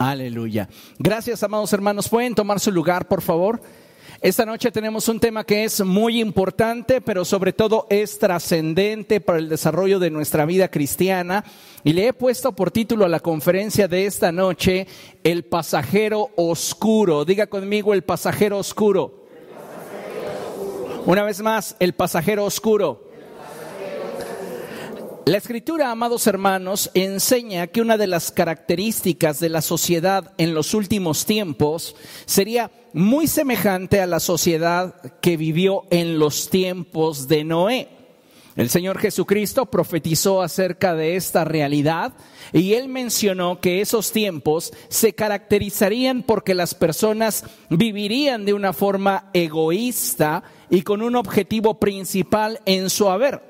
Aleluya. Gracias, amados hermanos. ¿Pueden tomar su lugar, por favor? Esta noche tenemos un tema que es muy importante, pero sobre todo es trascendente para el desarrollo de nuestra vida cristiana. Y le he puesto por título a la conferencia de esta noche, El pasajero oscuro. Diga conmigo, el pasajero oscuro. Una vez más, el pasajero oscuro. La escritura, amados hermanos, enseña que una de las características de la sociedad en los últimos tiempos sería muy semejante a la sociedad que vivió en los tiempos de Noé. El Señor Jesucristo profetizó acerca de esta realidad y él mencionó que esos tiempos se caracterizarían porque las personas vivirían de una forma egoísta y con un objetivo principal en su haber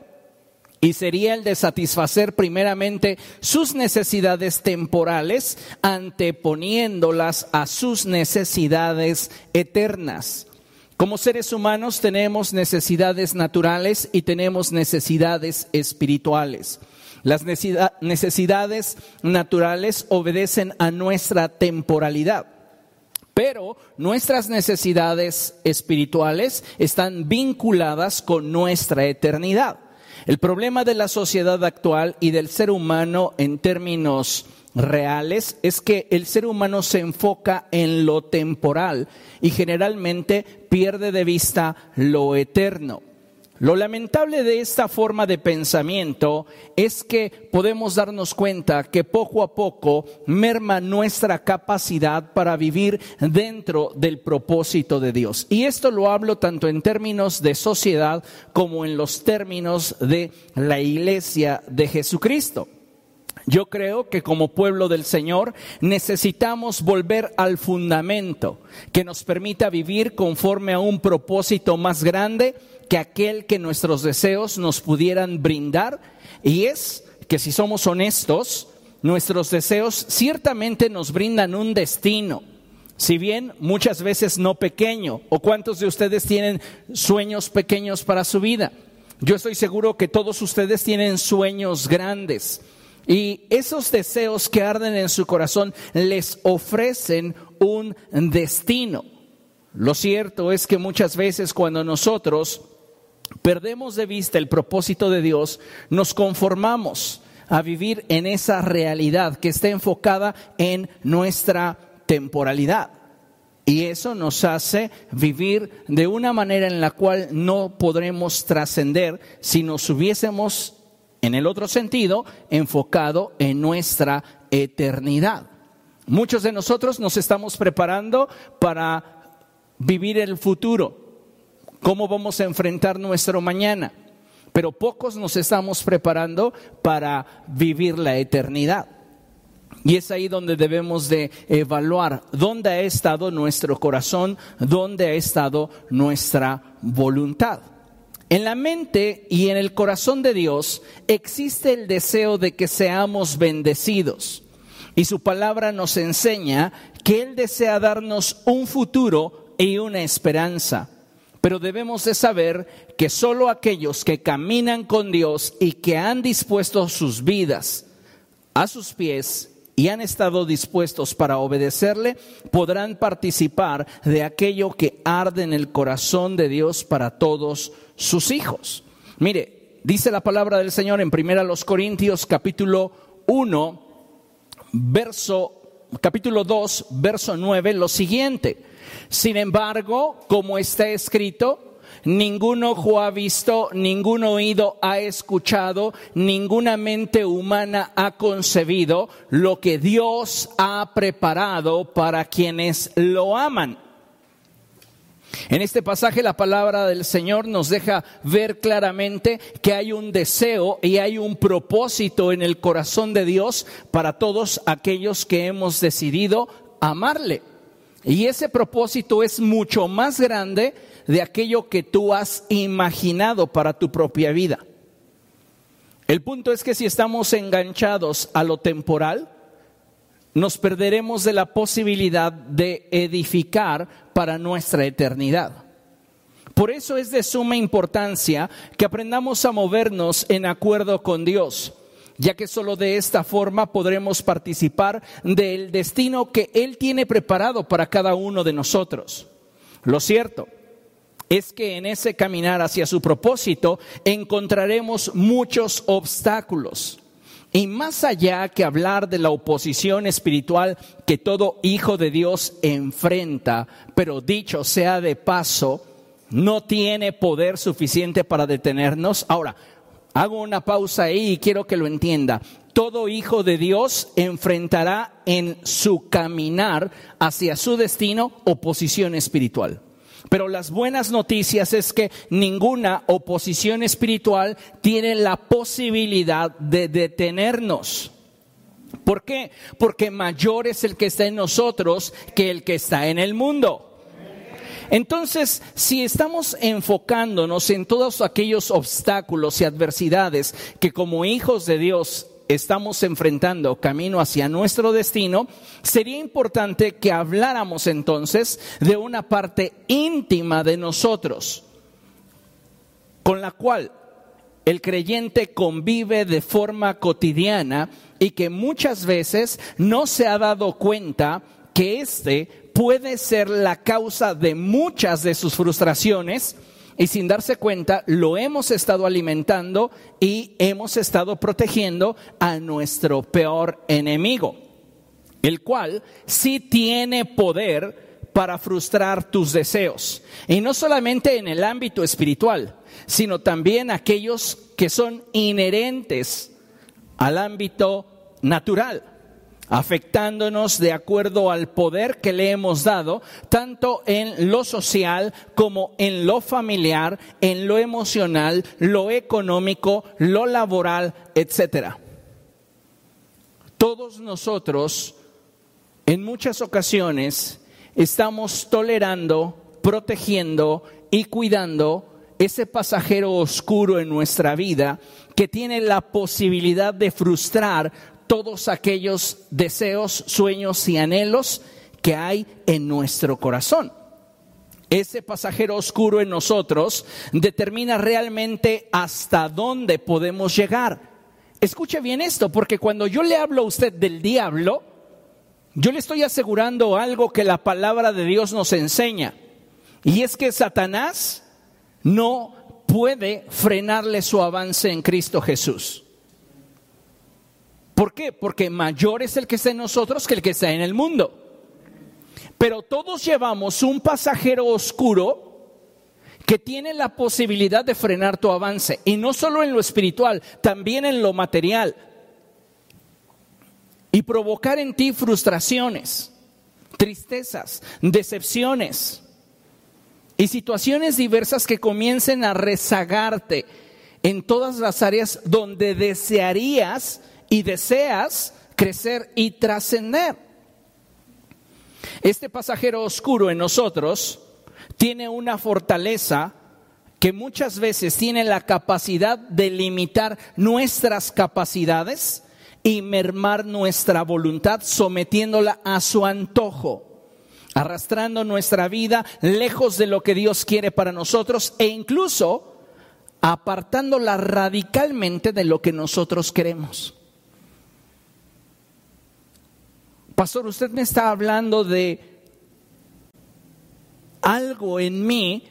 y sería el de satisfacer primeramente sus necesidades temporales, anteponiéndolas a sus necesidades eternas. Como seres humanos tenemos necesidades naturales y tenemos necesidades espirituales. Las necesidades naturales obedecen a nuestra temporalidad, pero nuestras necesidades espirituales están vinculadas con nuestra eternidad. El problema de la sociedad actual y del ser humano en términos reales es que el ser humano se enfoca en lo temporal y generalmente pierde de vista lo eterno. Lo lamentable de esta forma de pensamiento es que podemos darnos cuenta que poco a poco merma nuestra capacidad para vivir dentro del propósito de Dios. Y esto lo hablo tanto en términos de sociedad como en los términos de la iglesia de Jesucristo. Yo creo que como pueblo del Señor necesitamos volver al fundamento que nos permita vivir conforme a un propósito más grande que aquel que nuestros deseos nos pudieran brindar. Y es que si somos honestos, nuestros deseos ciertamente nos brindan un destino. Si bien muchas veces no pequeño, o cuántos de ustedes tienen sueños pequeños para su vida. Yo estoy seguro que todos ustedes tienen sueños grandes. Y esos deseos que arden en su corazón les ofrecen un destino. Lo cierto es que muchas veces cuando nosotros perdemos de vista el propósito de Dios, nos conformamos a vivir en esa realidad que está enfocada en nuestra temporalidad. Y eso nos hace vivir de una manera en la cual no podremos trascender si nos hubiésemos, en el otro sentido, enfocado en nuestra eternidad. Muchos de nosotros nos estamos preparando para vivir el futuro, cómo vamos a enfrentar nuestro mañana. Pero pocos nos estamos preparando para vivir la eternidad. Y es ahí donde debemos de evaluar dónde ha estado nuestro corazón, dónde ha estado nuestra voluntad. En la mente y en el corazón de Dios existe el deseo de que seamos bendecidos. Y su palabra nos enseña que Él desea darnos un futuro y una esperanza. Pero debemos de saber que solo aquellos que caminan con Dios y que han dispuesto sus vidas a sus pies y han estado dispuestos para obedecerle, podrán participar de aquello que arde en el corazón de Dios para todos sus hijos. Mire, dice la palabra del Señor en primera los Corintios capítulo 1, verso capítulo 2, verso 9 lo siguiente: sin embargo, como está escrito, ningún ojo ha visto, ningún oído ha escuchado, ninguna mente humana ha concebido lo que Dios ha preparado para quienes lo aman. En este pasaje la palabra del Señor nos deja ver claramente que hay un deseo y hay un propósito en el corazón de Dios para todos aquellos que hemos decidido amarle. Y ese propósito es mucho más grande de aquello que tú has imaginado para tu propia vida. El punto es que si estamos enganchados a lo temporal, nos perderemos de la posibilidad de edificar para nuestra eternidad. Por eso es de suma importancia que aprendamos a movernos en acuerdo con Dios ya que solo de esta forma podremos participar del destino que Él tiene preparado para cada uno de nosotros. Lo cierto es que en ese caminar hacia su propósito encontraremos muchos obstáculos. Y más allá que hablar de la oposición espiritual que todo hijo de Dios enfrenta, pero dicho sea de paso, no tiene poder suficiente para detenernos. Ahora, hago una pausa ahí y quiero que lo entienda. Todo hijo de Dios enfrentará en su caminar hacia su destino oposición espiritual. Pero las buenas noticias es que ninguna oposición espiritual tiene la posibilidad de detenernos. ¿Por qué? Porque mayor es el que está en nosotros que el que está en el mundo. Entonces, si estamos enfocándonos en todos aquellos obstáculos y adversidades que como hijos de Dios estamos enfrentando camino hacia nuestro destino, sería importante que habláramos entonces de una parte íntima de nosotros, con la cual el creyente convive de forma cotidiana y que muchas veces no se ha dado cuenta que éste puede ser la causa de muchas de sus frustraciones y sin darse cuenta lo hemos estado alimentando y hemos estado protegiendo a nuestro peor enemigo, el cual sí tiene poder para frustrar tus deseos. Y no solamente en el ámbito espiritual, sino también aquellos que son inherentes al ámbito natural afectándonos de acuerdo al poder que le hemos dado, tanto en lo social como en lo familiar, en lo emocional, lo económico, lo laboral, etcétera. Todos nosotros, en muchas ocasiones, estamos tolerando, protegiendo y cuidando ese pasajero oscuro en nuestra vida que tiene la posibilidad de frustrar todos aquellos deseos, sueños y anhelos que hay en nuestro corazón. Ese pasajero oscuro en nosotros determina realmente hasta dónde podemos llegar. Escuche bien esto, porque cuando yo le hablo a usted del diablo, yo le estoy asegurando algo que la palabra de Dios nos enseña. Y es que Satanás no puede frenarle su avance en Cristo Jesús. ¿Por qué? Porque mayor es el que está en nosotros que el que está en el mundo. Pero todos llevamos un pasajero oscuro que tiene la posibilidad de frenar tu avance. Y no solo en lo espiritual, también en lo material. Y provocar en ti frustraciones, tristezas, decepciones y situaciones diversas que comiencen a rezagarte en todas las áreas donde desearías y deseas crecer y trascender. Este pasajero oscuro en nosotros tiene una fortaleza que muchas veces tiene la capacidad de limitar nuestras capacidades y mermar nuestra voluntad sometiéndola a su antojo, arrastrando nuestra vida lejos de lo que Dios quiere para nosotros e incluso apartándola radicalmente de lo que nosotros queremos. Pastor, usted me está hablando de algo en mí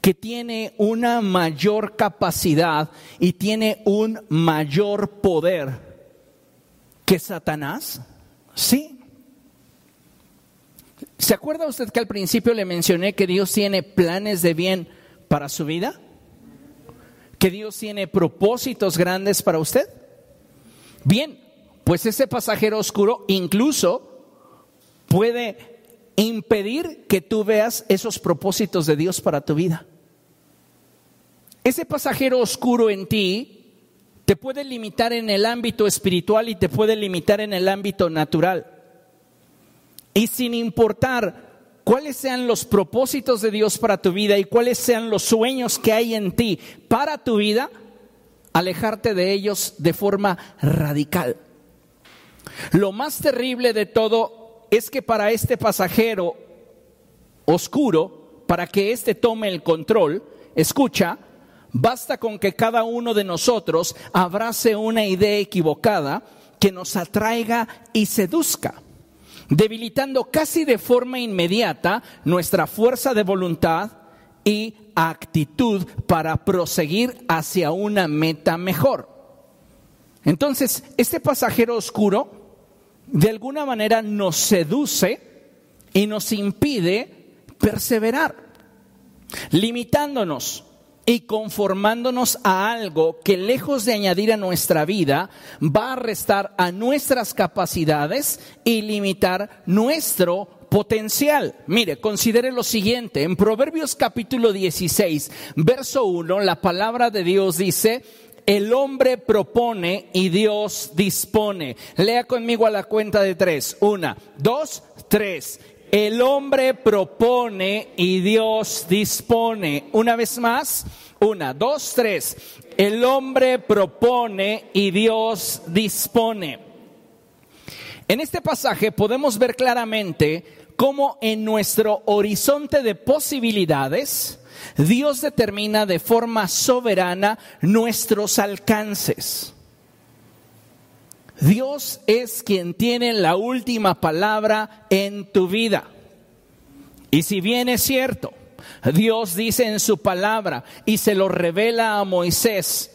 que tiene una mayor capacidad y tiene un mayor poder que Satanás. Sí. ¿Se acuerda usted que al principio le mencioné que Dios tiene planes de bien para su vida? ¿Que Dios tiene propósitos grandes para usted? Bien, pues ese pasajero oscuro incluso puede impedir que tú veas esos propósitos de Dios para tu vida. Ese pasajero oscuro en ti te puede limitar en el ámbito espiritual y te puede limitar en el ámbito natural. Y sin importar cuáles sean los propósitos de Dios para tu vida y cuáles sean los sueños que hay en ti para tu vida, alejarte de ellos de forma radical. Lo más terrible de todo es que para este pasajero oscuro, para que éste tome el control, escucha, Basta con que cada uno de nosotros abrace una idea equivocada que nos atraiga y seduzca, debilitando casi de forma inmediata nuestra fuerza de voluntad y actitud para proseguir hacia una meta mejor. Entonces, este pasajero oscuro de alguna manera nos seduce y nos impide perseverar, limitándonos y conformándonos a algo que lejos de añadir a nuestra vida, va a restar a nuestras capacidades y limitar nuestro potencial. Mire, considere lo siguiente. En Proverbios capítulo 16, verso 1, la palabra de Dios dice, el hombre propone y Dios dispone. Lea conmigo a la cuenta de tres. Una, dos, tres. El hombre propone y Dios dispone. Una vez más, una, dos, tres. El hombre propone y Dios dispone. En este pasaje podemos ver claramente cómo en nuestro horizonte de posibilidades, Dios determina de forma soberana nuestros alcances. Dios es quien tiene la última palabra en tu vida. Y si bien es cierto, Dios dice en su palabra y se lo revela a Moisés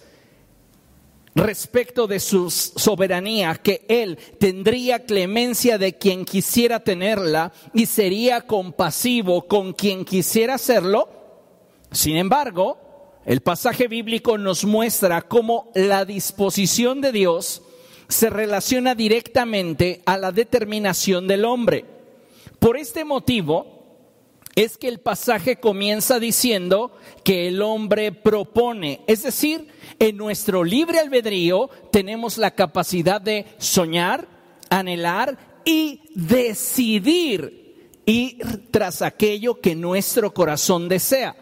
respecto de su soberanía, que Él tendría clemencia de quien quisiera tenerla y sería compasivo con quien quisiera hacerlo. Sin embargo, el pasaje bíblico nos muestra cómo la disposición de Dios se relaciona directamente a la determinación del hombre. Por este motivo, es que el pasaje comienza diciendo que el hombre propone, es decir, en nuestro libre albedrío tenemos la capacidad de soñar, anhelar y decidir ir tras aquello que nuestro corazón desea.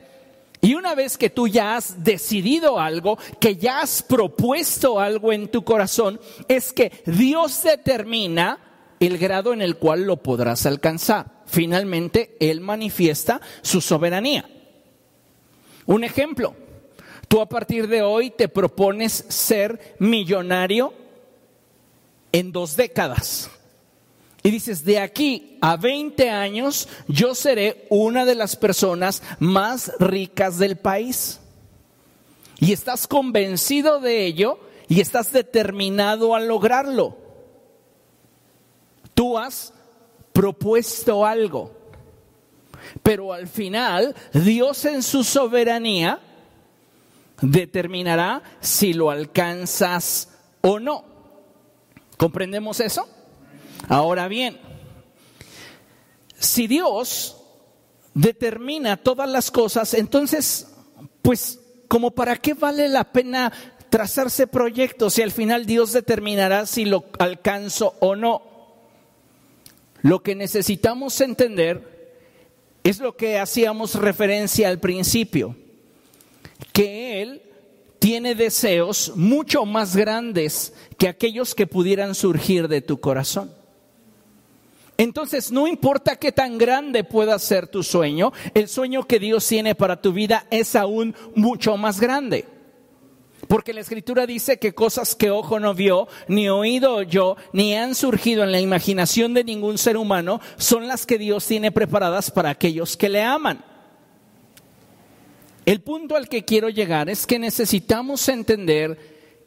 Y una vez que tú ya has decidido algo, que ya has propuesto algo en tu corazón, es que Dios determina el grado en el cual lo podrás alcanzar. Finalmente, Él manifiesta su soberanía. Un ejemplo, tú a partir de hoy te propones ser millonario en dos décadas. Y dices, de aquí a 20 años yo seré una de las personas más ricas del país. Y estás convencido de ello y estás determinado a lograrlo. Tú has propuesto algo, pero al final Dios en su soberanía determinará si lo alcanzas o no. ¿Comprendemos eso? Ahora bien, si Dios determina todas las cosas, entonces, pues, como para qué vale la pena trazarse proyectos si al final Dios determinará si lo alcanzo o no? Lo que necesitamos entender es lo que hacíamos referencia al principio, que Él tiene deseos mucho más grandes que aquellos que pudieran surgir de tu corazón. Entonces, no importa qué tan grande pueda ser tu sueño, el sueño que Dios tiene para tu vida es aún mucho más grande. Porque la escritura dice que cosas que ojo no vio, ni oído yo, ni han surgido en la imaginación de ningún ser humano, son las que Dios tiene preparadas para aquellos que le aman. El punto al que quiero llegar es que necesitamos entender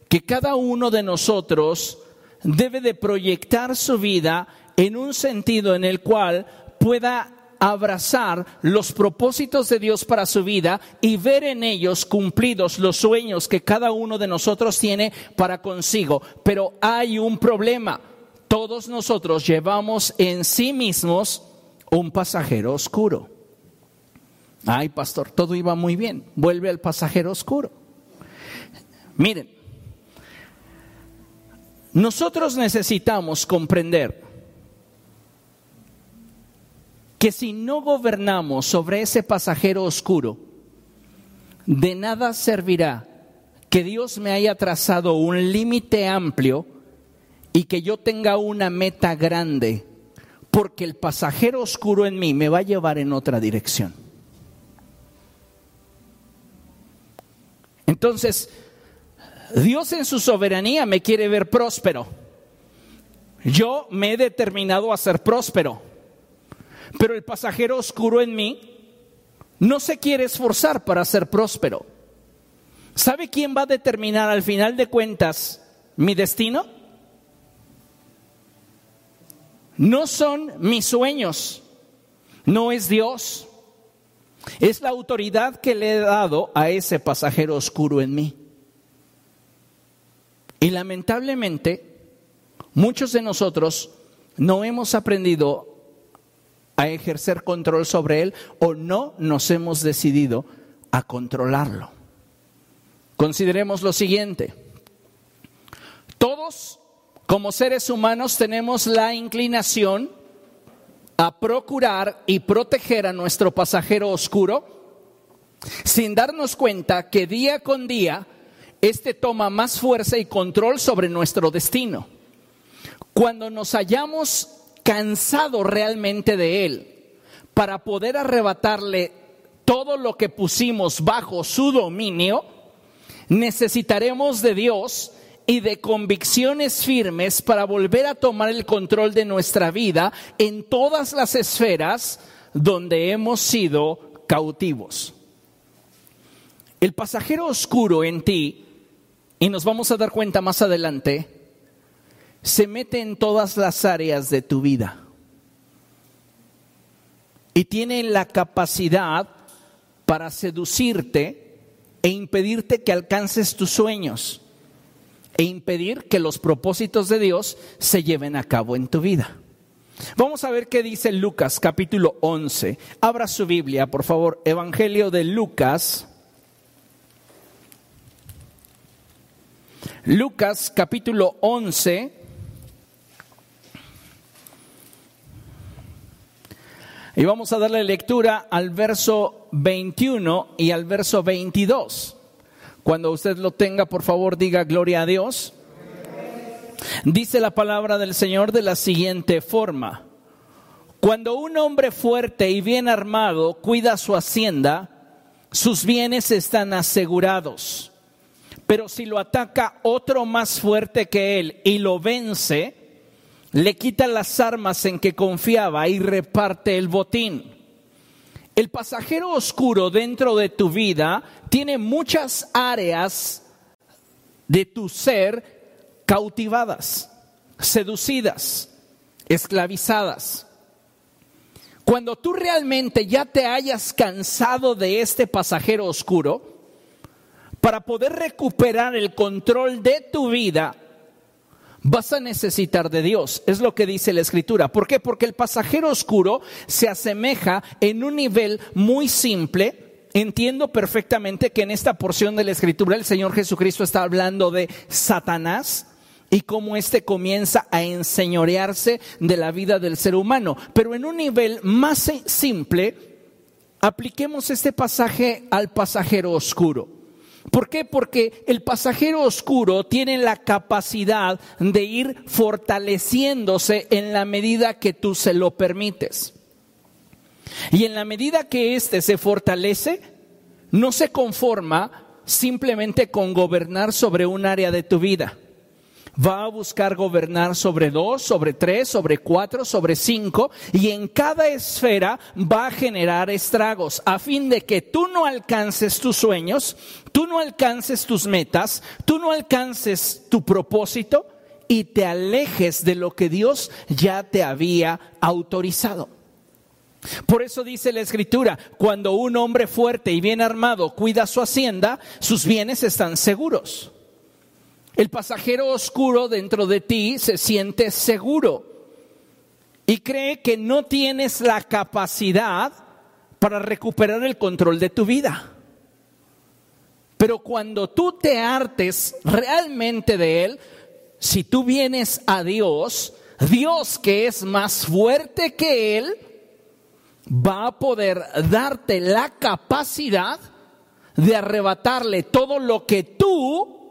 que cada uno de nosotros debe de proyectar su vida en un sentido en el cual pueda abrazar los propósitos de Dios para su vida y ver en ellos cumplidos los sueños que cada uno de nosotros tiene para consigo. Pero hay un problema. Todos nosotros llevamos en sí mismos un pasajero oscuro. Ay, pastor, todo iba muy bien. Vuelve al pasajero oscuro. Miren, nosotros necesitamos comprender que si no gobernamos sobre ese pasajero oscuro, de nada servirá que Dios me haya trazado un límite amplio y que yo tenga una meta grande, porque el pasajero oscuro en mí me va a llevar en otra dirección. Entonces, Dios en su soberanía me quiere ver próspero. Yo me he determinado a ser próspero. Pero el pasajero oscuro en mí no se quiere esforzar para ser próspero. ¿Sabe quién va a determinar al final de cuentas mi destino? No son mis sueños, no es Dios. Es la autoridad que le he dado a ese pasajero oscuro en mí. Y lamentablemente, muchos de nosotros no hemos aprendido a ejercer control sobre él o no nos hemos decidido a controlarlo. Consideremos lo siguiente. Todos como seres humanos tenemos la inclinación a procurar y proteger a nuestro pasajero oscuro sin darnos cuenta que día con día éste toma más fuerza y control sobre nuestro destino. Cuando nos hallamos cansado realmente de Él para poder arrebatarle todo lo que pusimos bajo su dominio, necesitaremos de Dios y de convicciones firmes para volver a tomar el control de nuestra vida en todas las esferas donde hemos sido cautivos. El pasajero oscuro en ti, y nos vamos a dar cuenta más adelante, se mete en todas las áreas de tu vida y tiene la capacidad para seducirte e impedirte que alcances tus sueños e impedir que los propósitos de Dios se lleven a cabo en tu vida. Vamos a ver qué dice Lucas capítulo 11. Abra su Biblia, por favor, Evangelio de Lucas. Lucas capítulo 11 Y vamos a darle lectura al verso 21 y al verso 22. Cuando usted lo tenga, por favor, diga gloria a Dios. Dice la palabra del Señor de la siguiente forma. Cuando un hombre fuerte y bien armado cuida su hacienda, sus bienes están asegurados. Pero si lo ataca otro más fuerte que él y lo vence, le quita las armas en que confiaba y reparte el botín. El pasajero oscuro dentro de tu vida tiene muchas áreas de tu ser cautivadas, seducidas, esclavizadas. Cuando tú realmente ya te hayas cansado de este pasajero oscuro, para poder recuperar el control de tu vida, vas a necesitar de Dios. Es lo que dice la escritura. ¿Por qué? Porque el pasajero oscuro se asemeja en un nivel muy simple. Entiendo perfectamente que en esta porción de la escritura el Señor Jesucristo está hablando de Satanás y cómo éste comienza a enseñorearse de la vida del ser humano. Pero en un nivel más simple, apliquemos este pasaje al pasajero oscuro. ¿Por qué? Porque el pasajero oscuro tiene la capacidad de ir fortaleciéndose en la medida que tú se lo permites. Y en la medida que éste se fortalece, no se conforma simplemente con gobernar sobre un área de tu vida va a buscar gobernar sobre dos, sobre tres, sobre cuatro, sobre cinco, y en cada esfera va a generar estragos a fin de que tú no alcances tus sueños, tú no alcances tus metas, tú no alcances tu propósito y te alejes de lo que Dios ya te había autorizado. Por eso dice la escritura, cuando un hombre fuerte y bien armado cuida su hacienda, sus bienes están seguros. El pasajero oscuro dentro de ti se siente seguro y cree que no tienes la capacidad para recuperar el control de tu vida. Pero cuando tú te hartes realmente de Él, si tú vienes a Dios, Dios que es más fuerte que Él, va a poder darte la capacidad de arrebatarle todo lo que tú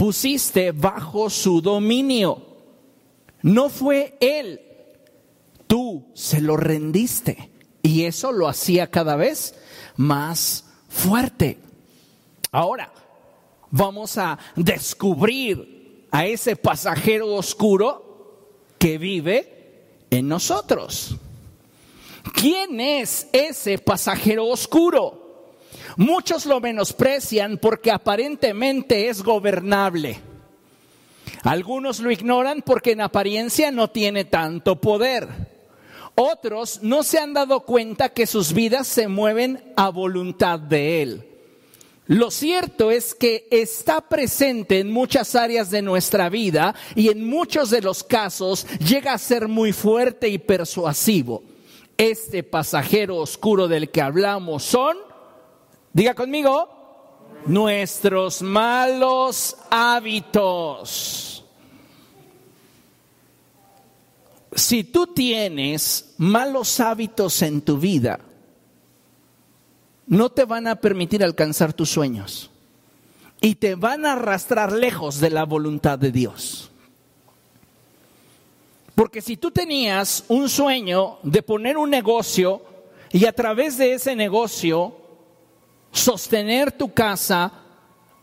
pusiste bajo su dominio. No fue él, tú se lo rendiste. Y eso lo hacía cada vez más fuerte. Ahora, vamos a descubrir a ese pasajero oscuro que vive en nosotros. ¿Quién es ese pasajero oscuro? Muchos lo menosprecian porque aparentemente es gobernable. Algunos lo ignoran porque en apariencia no tiene tanto poder. Otros no se han dado cuenta que sus vidas se mueven a voluntad de Él. Lo cierto es que está presente en muchas áreas de nuestra vida y en muchos de los casos llega a ser muy fuerte y persuasivo. Este pasajero oscuro del que hablamos son, diga conmigo, nuestros malos hábitos. Si tú tienes malos hábitos en tu vida, no te van a permitir alcanzar tus sueños y te van a arrastrar lejos de la voluntad de Dios. Porque si tú tenías un sueño de poner un negocio y a través de ese negocio sostener tu casa,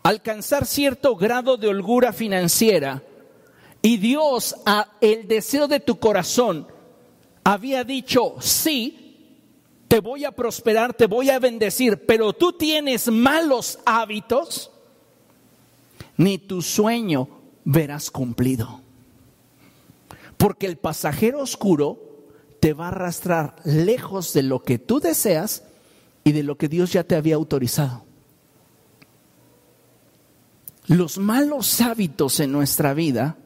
alcanzar cierto grado de holgura financiera, y Dios a el deseo de tu corazón había dicho sí, te voy a prosperar, te voy a bendecir, pero tú tienes malos hábitos, ni tu sueño verás cumplido. Porque el pasajero oscuro te va a arrastrar lejos de lo que tú deseas y de lo que Dios ya te había autorizado. Los malos hábitos en nuestra vida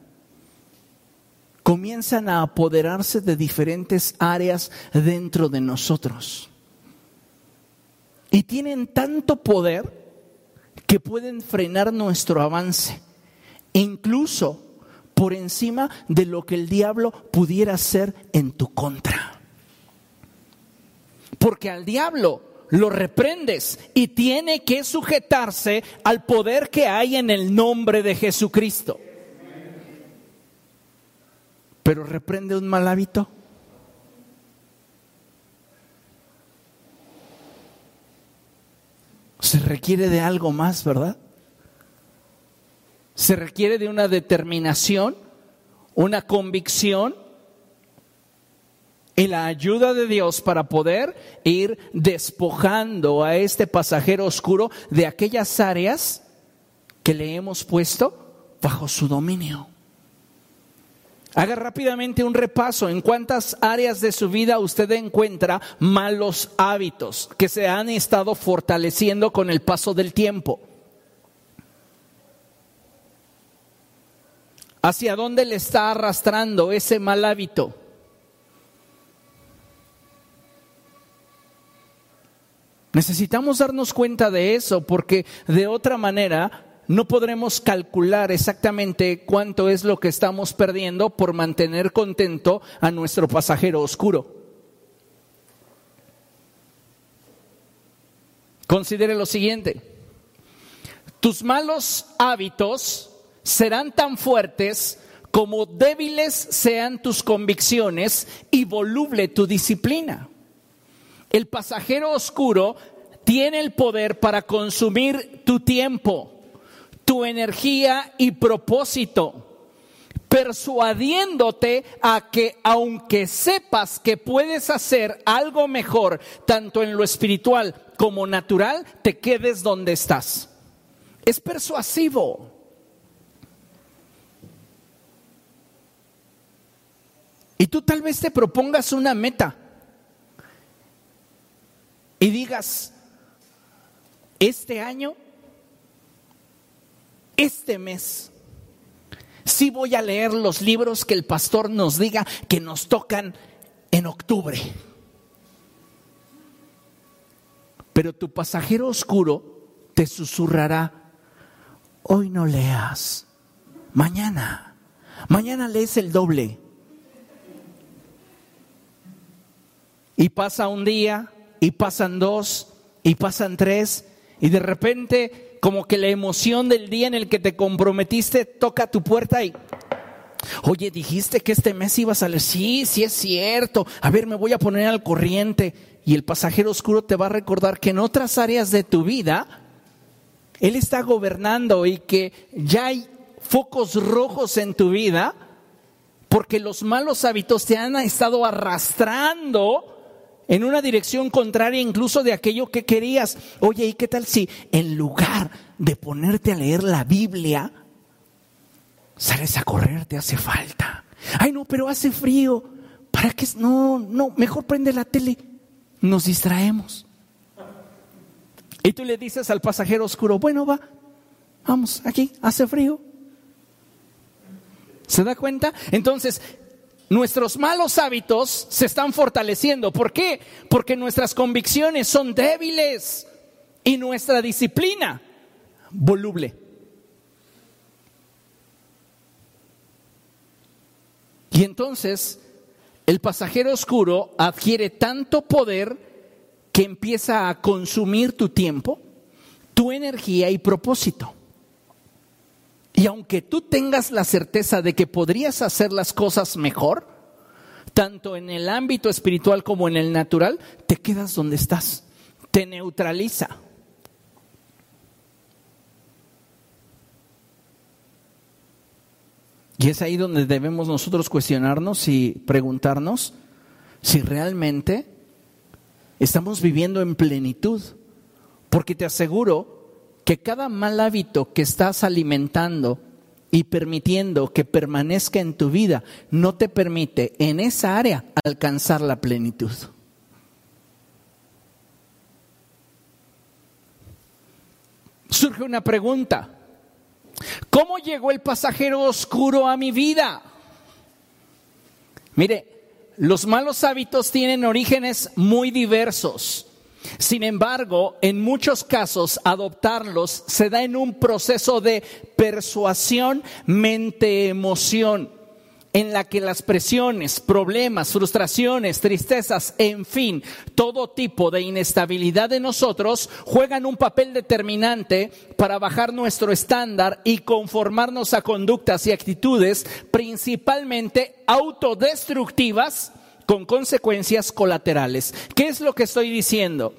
comienzan a apoderarse de diferentes áreas dentro de nosotros. Y tienen tanto poder que pueden frenar nuestro avance, incluso por encima de lo que el diablo pudiera hacer en tu contra. Porque al diablo lo reprendes y tiene que sujetarse al poder que hay en el nombre de Jesucristo pero reprende un mal hábito. Se requiere de algo más, ¿verdad? Se requiere de una determinación, una convicción y la ayuda de Dios para poder ir despojando a este pasajero oscuro de aquellas áreas que le hemos puesto bajo su dominio. Haga rápidamente un repaso en cuántas áreas de su vida usted encuentra malos hábitos que se han estado fortaleciendo con el paso del tiempo. ¿Hacia dónde le está arrastrando ese mal hábito? Necesitamos darnos cuenta de eso porque de otra manera no podremos calcular exactamente cuánto es lo que estamos perdiendo por mantener contento a nuestro pasajero oscuro. Considere lo siguiente, tus malos hábitos serán tan fuertes como débiles sean tus convicciones y voluble tu disciplina. El pasajero oscuro tiene el poder para consumir tu tiempo tu energía y propósito, persuadiéndote a que aunque sepas que puedes hacer algo mejor, tanto en lo espiritual como natural, te quedes donde estás. Es persuasivo. Y tú tal vez te propongas una meta y digas, este año este mes sí voy a leer los libros que el pastor nos diga que nos tocan en octubre. Pero tu pasajero oscuro te susurrará, hoy no leas, mañana, mañana lees el doble. Y pasa un día, y pasan dos, y pasan tres, y de repente como que la emoción del día en el que te comprometiste toca tu puerta y, oye, dijiste que este mes ibas a salir. Sí, sí es cierto. A ver, me voy a poner al corriente. Y el pasajero oscuro te va a recordar que en otras áreas de tu vida Él está gobernando y que ya hay focos rojos en tu vida porque los malos hábitos te han estado arrastrando en una dirección contraria incluso de aquello que querías. Oye, ¿y qué tal si en lugar de ponerte a leer la Biblia, sales a correr, te hace falta? Ay, no, pero hace frío. ¿Para qué? No, no, mejor prende la tele. Nos distraemos. Y tú le dices al pasajero oscuro, bueno, va, vamos, aquí, hace frío. ¿Se da cuenta? Entonces, nuestros malos hábitos se están fortaleciendo. ¿Por qué? Porque nuestras convicciones son débiles y nuestra disciplina voluble. Y entonces el pasajero oscuro adquiere tanto poder que empieza a consumir tu tiempo, tu energía y propósito. Y aunque tú tengas la certeza de que podrías hacer las cosas mejor, tanto en el ámbito espiritual como en el natural, te quedas donde estás, te neutraliza. Y es ahí donde debemos nosotros cuestionarnos y preguntarnos si realmente estamos viviendo en plenitud. Porque te aseguro que cada mal hábito que estás alimentando y permitiendo que permanezca en tu vida no te permite en esa área alcanzar la plenitud. Surge una pregunta. ¿Cómo llegó el pasajero oscuro a mi vida? Mire, los malos hábitos tienen orígenes muy diversos. Sin embargo, en muchos casos adoptarlos se da en un proceso de persuasión mente-emoción en la que las presiones, problemas, frustraciones, tristezas, en fin, todo tipo de inestabilidad de nosotros juegan un papel determinante para bajar nuestro estándar y conformarnos a conductas y actitudes principalmente autodestructivas con consecuencias colaterales. ¿Qué es lo que estoy diciendo?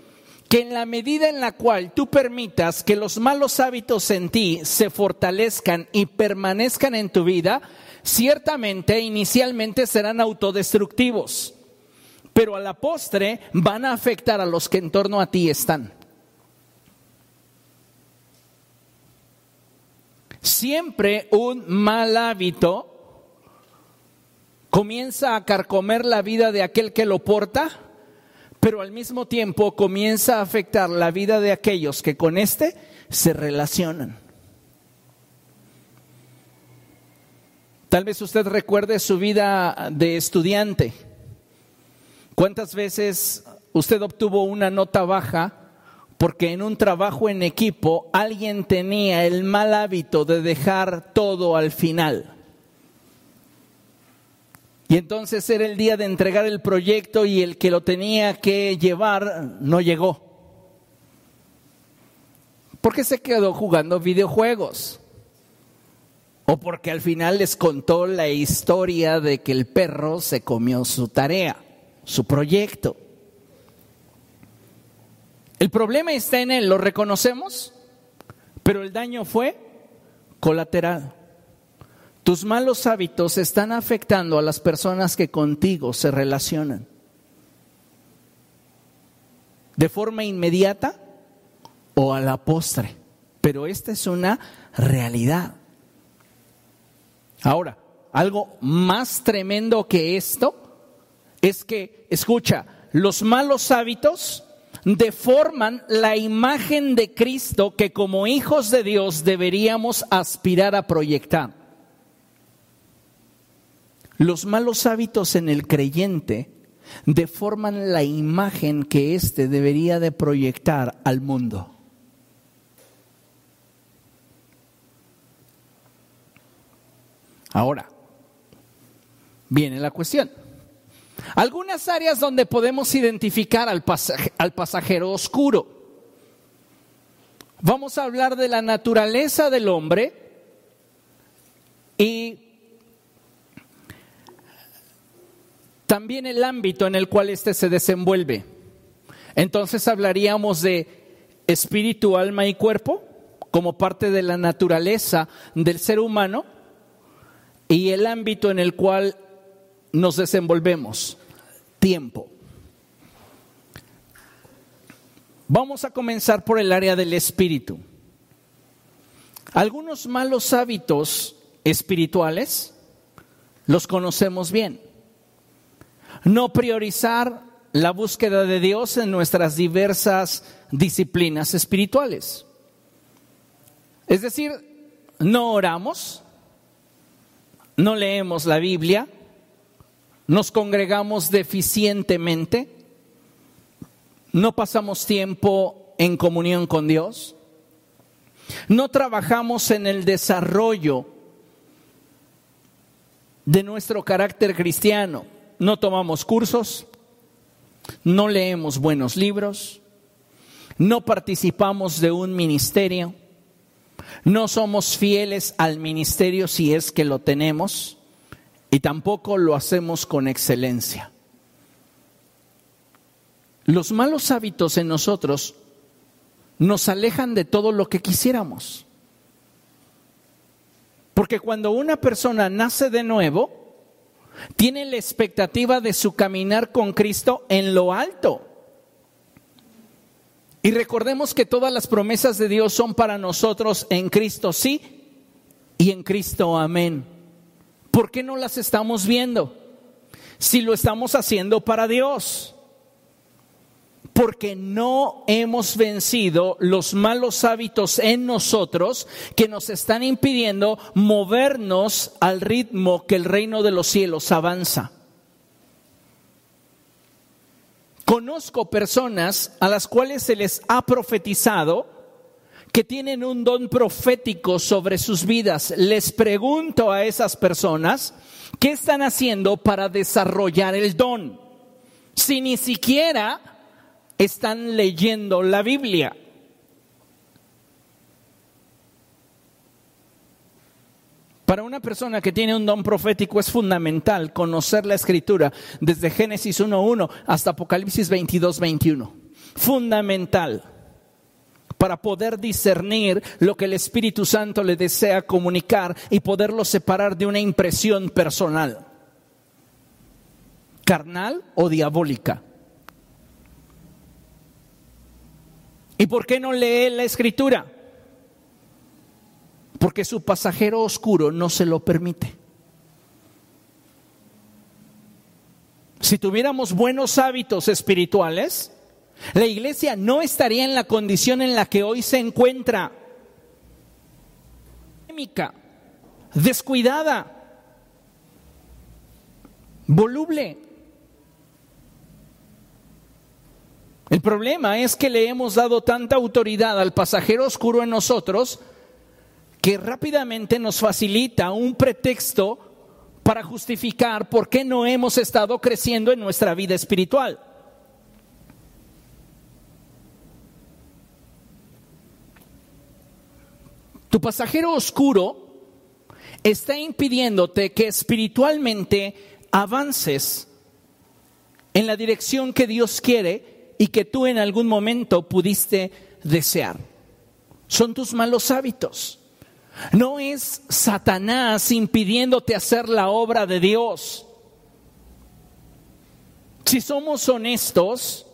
Que en la medida en la cual tú permitas que los malos hábitos en ti se fortalezcan y permanezcan en tu vida, ciertamente inicialmente serán autodestructivos, pero a la postre van a afectar a los que en torno a ti están. Siempre un mal hábito comienza a carcomer la vida de aquel que lo porta, pero al mismo tiempo comienza a afectar la vida de aquellos que con éste se relacionan. Tal vez usted recuerde su vida de estudiante. ¿Cuántas veces usted obtuvo una nota baja porque en un trabajo en equipo alguien tenía el mal hábito de dejar todo al final? Y entonces era el día de entregar el proyecto y el que lo tenía que llevar no llegó. Porque se quedó jugando videojuegos. O porque al final les contó la historia de que el perro se comió su tarea, su proyecto. El problema está en él, lo reconocemos, pero el daño fue colateral. Tus malos hábitos están afectando a las personas que contigo se relacionan. De forma inmediata o a la postre. Pero esta es una realidad. Ahora, algo más tremendo que esto es que, escucha, los malos hábitos deforman la imagen de Cristo que como hijos de Dios deberíamos aspirar a proyectar. Los malos hábitos en el creyente deforman la imagen que éste debería de proyectar al mundo. Ahora, viene la cuestión. Algunas áreas donde podemos identificar al, al pasajero oscuro. Vamos a hablar de la naturaleza del hombre y también el ámbito en el cual éste se desenvuelve. Entonces hablaríamos de espíritu, alma y cuerpo, como parte de la naturaleza del ser humano y el ámbito en el cual nos desenvolvemos, tiempo. Vamos a comenzar por el área del espíritu. Algunos malos hábitos espirituales los conocemos bien. No priorizar la búsqueda de Dios en nuestras diversas disciplinas espirituales. Es decir, no oramos, no leemos la Biblia, nos congregamos deficientemente, no pasamos tiempo en comunión con Dios, no trabajamos en el desarrollo de nuestro carácter cristiano, no tomamos cursos, no leemos buenos libros, no participamos de un ministerio, no somos fieles al ministerio si es que lo tenemos y tampoco lo hacemos con excelencia. Los malos hábitos en nosotros nos alejan de todo lo que quisiéramos. Porque cuando una persona nace de nuevo, tiene la expectativa de su caminar con Cristo en lo alto. Y recordemos que todas las promesas de Dios son para nosotros en Cristo sí y en Cristo amén. ¿Por qué no las estamos viendo? Si lo estamos haciendo para Dios. Porque no hemos vencido los malos hábitos en nosotros que nos están impidiendo movernos al ritmo que el reino de los cielos avanza. Conozco personas a las cuales se les ha profetizado que tienen un don profético sobre sus vidas. Les pregunto a esas personas, ¿qué están haciendo para desarrollar el don? Si ni siquiera están leyendo la Biblia. Para una persona que tiene un don profético es fundamental conocer la escritura desde Génesis 1.1 hasta Apocalipsis 22.21. Fundamental para poder discernir lo que el Espíritu Santo le desea comunicar y poderlo separar de una impresión personal, carnal o diabólica. ¿Y por qué no lee la escritura? porque su pasajero oscuro no se lo permite. Si tuviéramos buenos hábitos espirituales, la iglesia no estaría en la condición en la que hoy se encuentra. Descuidada, voluble. El problema es que le hemos dado tanta autoridad al pasajero oscuro en nosotros que rápidamente nos facilita un pretexto para justificar por qué no hemos estado creciendo en nuestra vida espiritual. Tu pasajero oscuro está impidiéndote que espiritualmente avances en la dirección que Dios quiere y que tú en algún momento pudiste desear. Son tus malos hábitos. No es Satanás impidiéndote hacer la obra de Dios. Si somos honestos,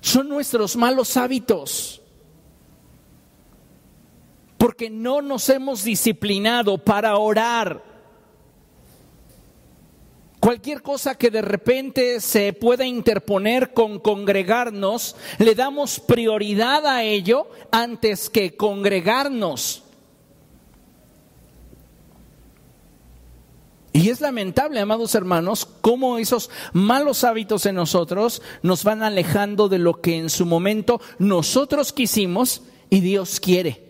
son nuestros malos hábitos. Porque no nos hemos disciplinado para orar. Cualquier cosa que de repente se pueda interponer con congregarnos, le damos prioridad a ello antes que congregarnos. Y es lamentable, amados hermanos, cómo esos malos hábitos en nosotros nos van alejando de lo que en su momento nosotros quisimos y Dios quiere.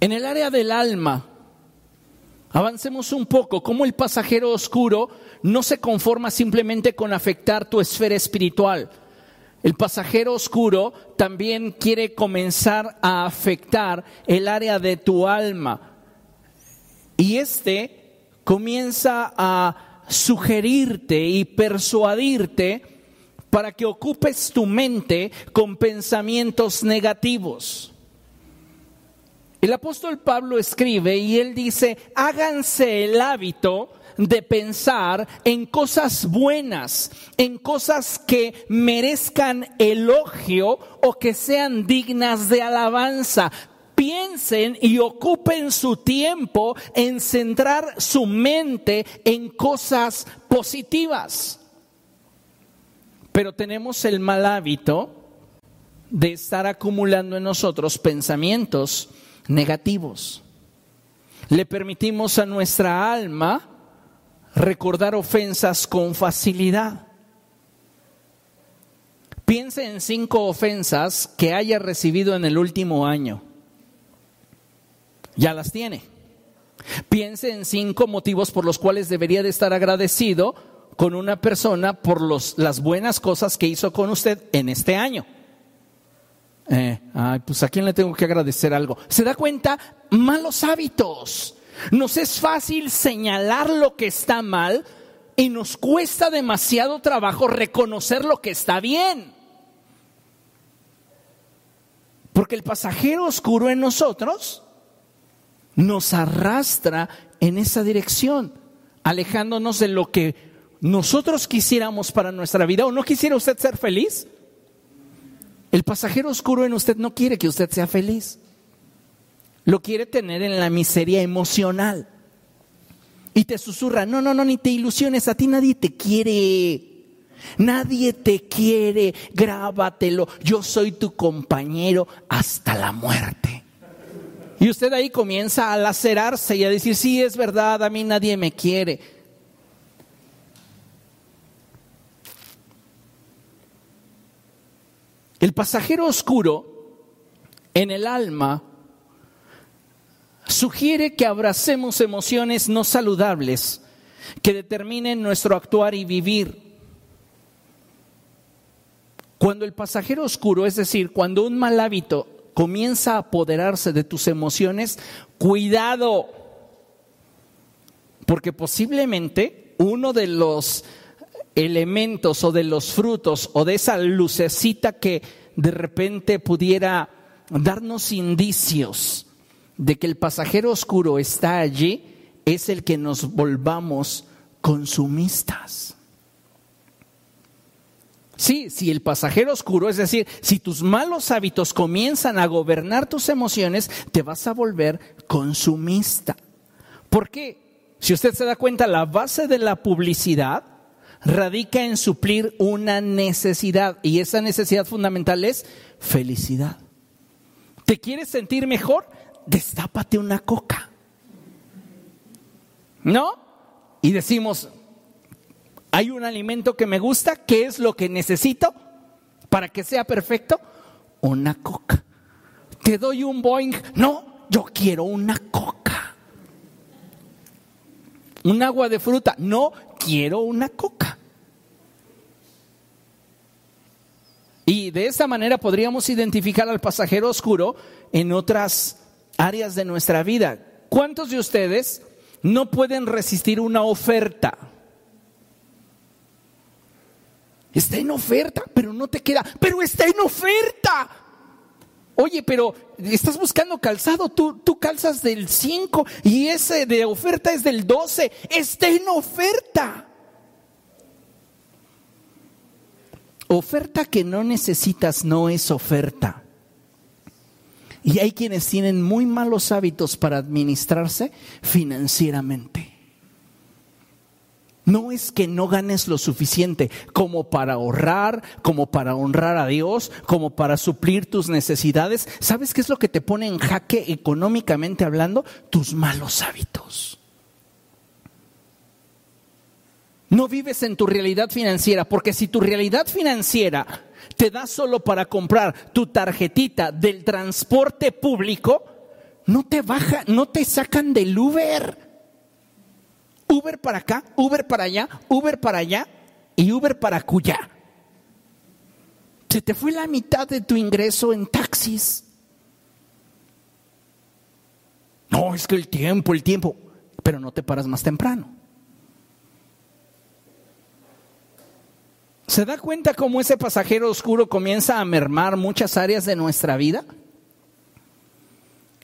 En el área del alma, Avancemos un poco, como el pasajero oscuro no se conforma simplemente con afectar tu esfera espiritual. El pasajero oscuro también quiere comenzar a afectar el área de tu alma. Y este comienza a sugerirte y persuadirte para que ocupes tu mente con pensamientos negativos. El apóstol Pablo escribe y él dice, háganse el hábito de pensar en cosas buenas, en cosas que merezcan elogio o que sean dignas de alabanza. Piensen y ocupen su tiempo en centrar su mente en cosas positivas. Pero tenemos el mal hábito de estar acumulando en nosotros pensamientos negativos. Le permitimos a nuestra alma recordar ofensas con facilidad. Piense en cinco ofensas que haya recibido en el último año. Ya las tiene. Piense en cinco motivos por los cuales debería de estar agradecido con una persona por los, las buenas cosas que hizo con usted en este año. Eh, ay, pues a quién le tengo que agradecer algo. ¿Se da cuenta? Malos hábitos. Nos es fácil señalar lo que está mal y nos cuesta demasiado trabajo reconocer lo que está bien. Porque el pasajero oscuro en nosotros nos arrastra en esa dirección, alejándonos de lo que nosotros quisiéramos para nuestra vida. ¿O no quisiera usted ser feliz? El pasajero oscuro en usted no quiere que usted sea feliz lo quiere tener en la miseria emocional. Y te susurra, no, no, no, ni te ilusiones, a ti nadie te quiere. Nadie te quiere, grábatelo, yo soy tu compañero hasta la muerte. Y usted ahí comienza a lacerarse y a decir, sí, es verdad, a mí nadie me quiere. El pasajero oscuro en el alma sugiere que abracemos emociones no saludables que determinen nuestro actuar y vivir. Cuando el pasajero oscuro, es decir, cuando un mal hábito comienza a apoderarse de tus emociones, cuidado, porque posiblemente uno de los elementos o de los frutos o de esa lucecita que de repente pudiera darnos indicios de que el pasajero oscuro está allí es el que nos volvamos consumistas. Sí, si el pasajero oscuro, es decir, si tus malos hábitos comienzan a gobernar tus emociones, te vas a volver consumista. ¿Por qué? Si usted se da cuenta, la base de la publicidad radica en suplir una necesidad y esa necesidad fundamental es felicidad. ¿Te quieres sentir mejor? destápate una coca. ¿No? Y decimos, hay un alimento que me gusta, ¿qué es lo que necesito para que sea perfecto? Una coca. Te doy un Boeing. No, yo quiero una coca. Un agua de fruta. No, quiero una coca. Y de esa manera podríamos identificar al pasajero oscuro en otras áreas de nuestra vida. ¿Cuántos de ustedes no pueden resistir una oferta? Está en oferta, pero no te queda, pero está en oferta. Oye, pero estás buscando calzado, tú, tú calzas del 5 y ese de oferta es del 12, está en oferta. Oferta que no necesitas no es oferta. Y hay quienes tienen muy malos hábitos para administrarse financieramente. No es que no ganes lo suficiente como para ahorrar, como para honrar a Dios, como para suplir tus necesidades. ¿Sabes qué es lo que te pone en jaque económicamente hablando? Tus malos hábitos. No vives en tu realidad financiera, porque si tu realidad financiera te da solo para comprar tu tarjetita del transporte público, no te baja, no te sacan del Uber. Uber para acá, Uber para allá, Uber para allá y Uber para cuya. Se te fue la mitad de tu ingreso en taxis. No, es que el tiempo, el tiempo, pero no te paras más temprano. ¿Se da cuenta cómo ese pasajero oscuro comienza a mermar muchas áreas de nuestra vida?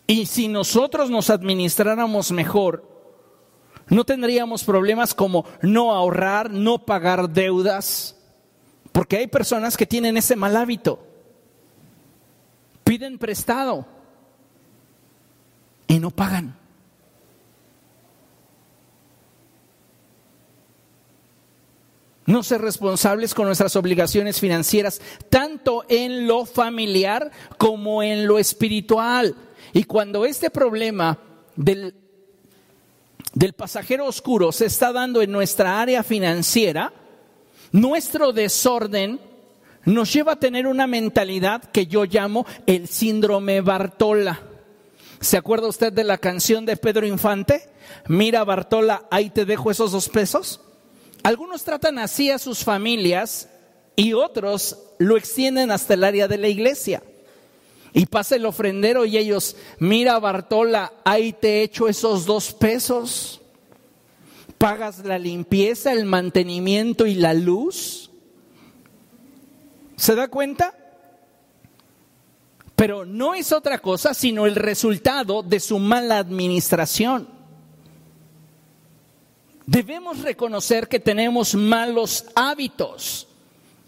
Y si nosotros nos administráramos mejor, no tendríamos problemas como no ahorrar, no pagar deudas, porque hay personas que tienen ese mal hábito. Piden prestado y no pagan. No ser responsables con nuestras obligaciones financieras, tanto en lo familiar como en lo espiritual. Y cuando este problema del, del pasajero oscuro se está dando en nuestra área financiera, nuestro desorden nos lleva a tener una mentalidad que yo llamo el síndrome Bartola. ¿Se acuerda usted de la canción de Pedro Infante? Mira Bartola, ahí te dejo esos dos pesos. Algunos tratan así a sus familias y otros lo extienden hasta el área de la iglesia. Y pasa el ofrendero y ellos, mira Bartola, ahí te echo esos dos pesos. Pagas la limpieza, el mantenimiento y la luz. ¿Se da cuenta? Pero no es otra cosa sino el resultado de su mala administración. Debemos reconocer que tenemos malos hábitos.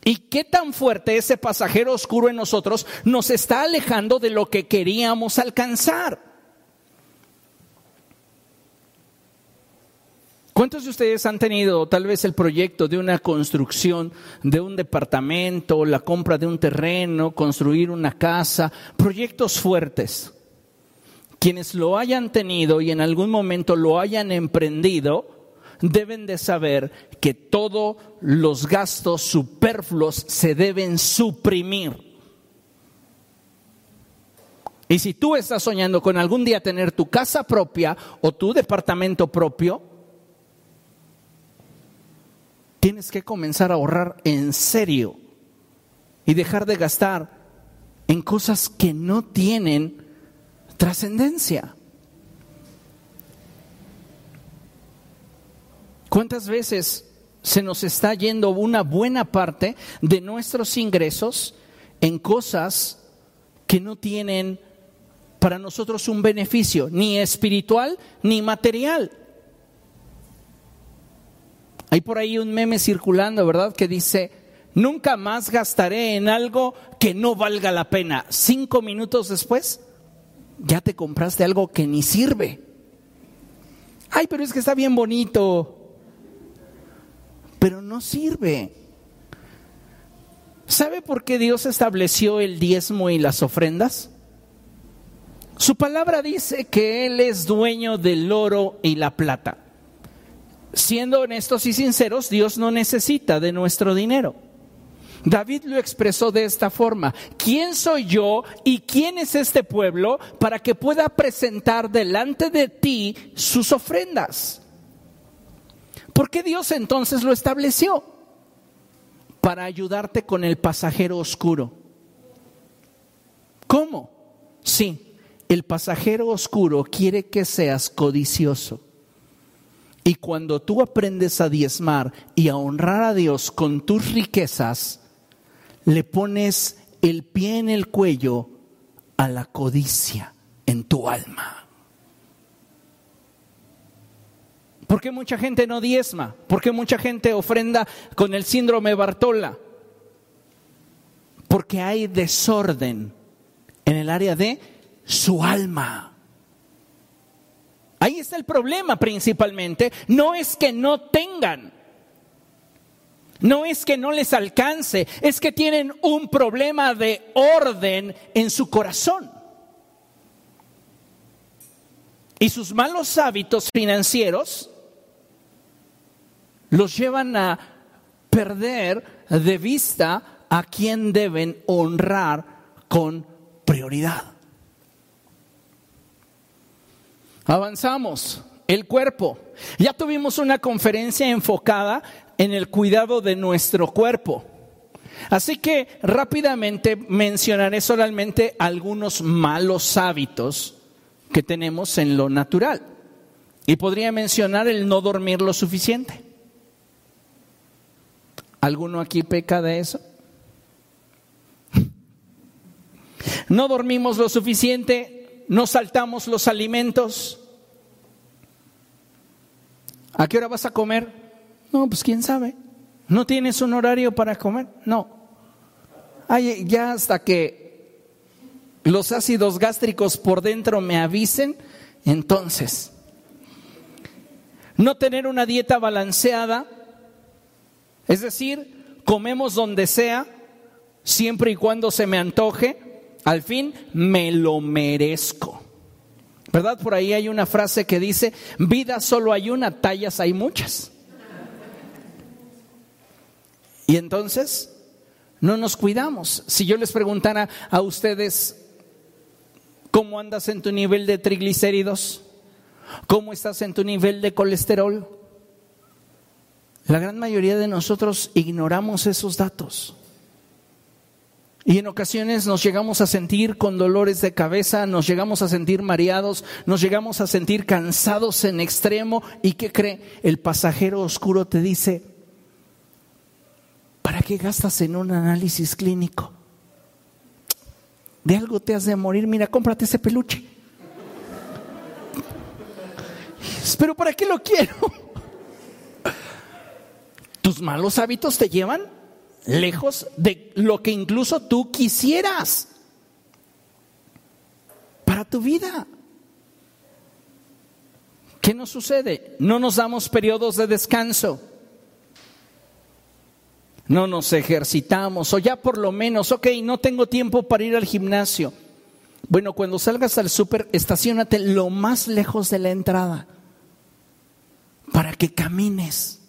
¿Y qué tan fuerte ese pasajero oscuro en nosotros nos está alejando de lo que queríamos alcanzar? ¿Cuántos de ustedes han tenido tal vez el proyecto de una construcción de un departamento, la compra de un terreno, construir una casa, proyectos fuertes? Quienes lo hayan tenido y en algún momento lo hayan emprendido, deben de saber que todos los gastos superfluos se deben suprimir. Y si tú estás soñando con algún día tener tu casa propia o tu departamento propio, tienes que comenzar a ahorrar en serio y dejar de gastar en cosas que no tienen trascendencia. ¿Cuántas veces se nos está yendo una buena parte de nuestros ingresos en cosas que no tienen para nosotros un beneficio, ni espiritual ni material? Hay por ahí un meme circulando, ¿verdad? Que dice, nunca más gastaré en algo que no valga la pena. Cinco minutos después, ya te compraste algo que ni sirve. Ay, pero es que está bien bonito. Pero no sirve. ¿Sabe por qué Dios estableció el diezmo y las ofrendas? Su palabra dice que Él es dueño del oro y la plata siendo honestos y sinceros, Dios no necesita de nuestro dinero. David lo expresó de esta forma, ¿quién soy yo y quién es este pueblo para que pueda presentar delante de ti sus ofrendas? ¿Por qué Dios entonces lo estableció? Para ayudarte con el pasajero oscuro. ¿Cómo? Sí, el pasajero oscuro quiere que seas codicioso. Y cuando tú aprendes a diezmar y a honrar a Dios con tus riquezas, le pones el pie en el cuello a la codicia en tu alma. ¿Por qué mucha gente no diezma? ¿Por qué mucha gente ofrenda con el síndrome Bartola? Porque hay desorden en el área de su alma. Ahí está el problema principalmente. No es que no tengan, no es que no les alcance, es que tienen un problema de orden en su corazón. Y sus malos hábitos financieros los llevan a perder de vista a quien deben honrar con prioridad. Avanzamos. El cuerpo. Ya tuvimos una conferencia enfocada en el cuidado de nuestro cuerpo. Así que rápidamente mencionaré solamente algunos malos hábitos que tenemos en lo natural. Y podría mencionar el no dormir lo suficiente. ¿Alguno aquí peca de eso? No dormimos lo suficiente, no saltamos los alimentos. ¿A qué hora vas a comer? No, pues quién sabe. ¿No tienes un horario para comer? No. Ay, ya hasta que los ácidos gástricos por dentro me avisen, entonces. No tener una dieta balanceada, es decir, comemos donde sea, siempre y cuando se me antoje, al fin me lo merezco. ¿Verdad? Por ahí hay una frase que dice, vida solo hay una, tallas hay muchas. Y entonces no nos cuidamos. Si yo les preguntara a ustedes, ¿cómo andas en tu nivel de triglicéridos? ¿Cómo estás en tu nivel de colesterol? La gran mayoría de nosotros ignoramos esos datos. Y en ocasiones nos llegamos a sentir con dolores de cabeza, nos llegamos a sentir mareados, nos llegamos a sentir cansados en extremo. ¿Y qué cree? El pasajero oscuro te dice, ¿para qué gastas en un análisis clínico? De algo te has de morir, mira, cómprate ese peluche. Pero ¿para qué lo quiero? Tus malos hábitos te llevan lejos de lo que incluso tú quisieras para tu vida. ¿Qué nos sucede? No nos damos periodos de descanso. No nos ejercitamos o ya por lo menos, ok, no tengo tiempo para ir al gimnasio. Bueno, cuando salgas al súper, estacionate lo más lejos de la entrada para que camines.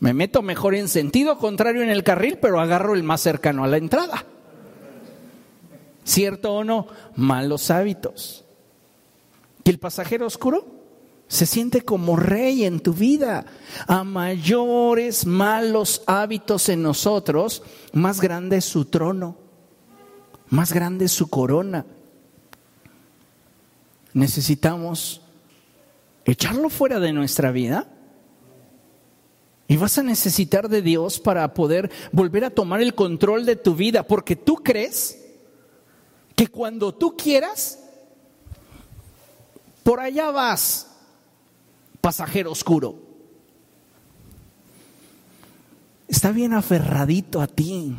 Me meto mejor en sentido contrario en el carril, pero agarro el más cercano a la entrada. ¿Cierto o no? Malos hábitos. ¿Y el pasajero oscuro? Se siente como rey en tu vida. A mayores malos hábitos en nosotros, más grande es su trono, más grande es su corona. Necesitamos echarlo fuera de nuestra vida y vas a necesitar de Dios para poder volver a tomar el control de tu vida, porque tú crees que cuando tú quieras, por allá vas, pasajero oscuro. Está bien aferradito a ti.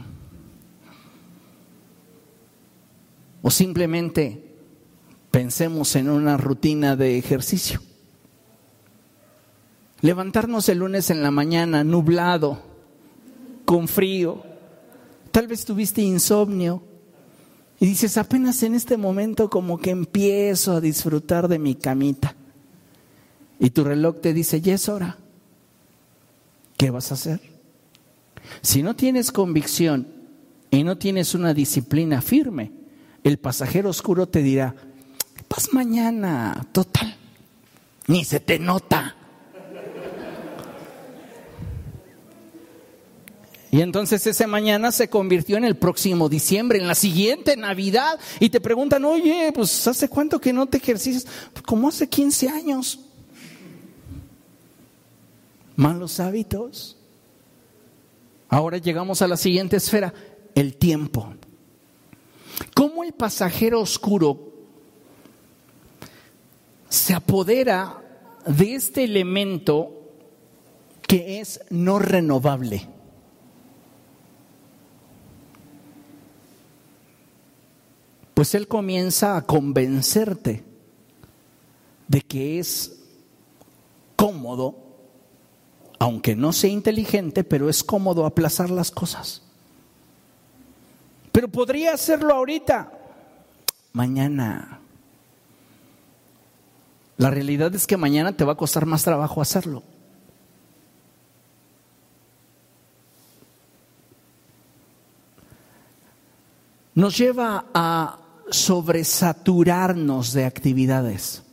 O simplemente pensemos en una rutina de ejercicio. Levantarnos el lunes en la mañana nublado, con frío. Tal vez tuviste insomnio y dices, apenas en este momento como que empiezo a disfrutar de mi camita. Y tu reloj te dice, ya es hora. ¿Qué vas a hacer? Si no tienes convicción y no tienes una disciplina firme, el pasajero oscuro te dirá, vas mañana, total, ni se te nota. Y entonces ese mañana se convirtió en el próximo diciembre, en la siguiente Navidad. Y te preguntan, oye, pues ¿hace cuánto que no te ejercitas? Pues, como hace 15 años. Malos hábitos. Ahora llegamos a la siguiente esfera, el tiempo. ¿Cómo el pasajero oscuro se apodera de este elemento que es no renovable? Pues Él comienza a convencerte de que es cómodo, aunque no sea inteligente, pero es cómodo aplazar las cosas. Pero podría hacerlo ahorita, mañana. La realidad es que mañana te va a costar más trabajo hacerlo. Nos lleva a sobresaturarnos de actividades.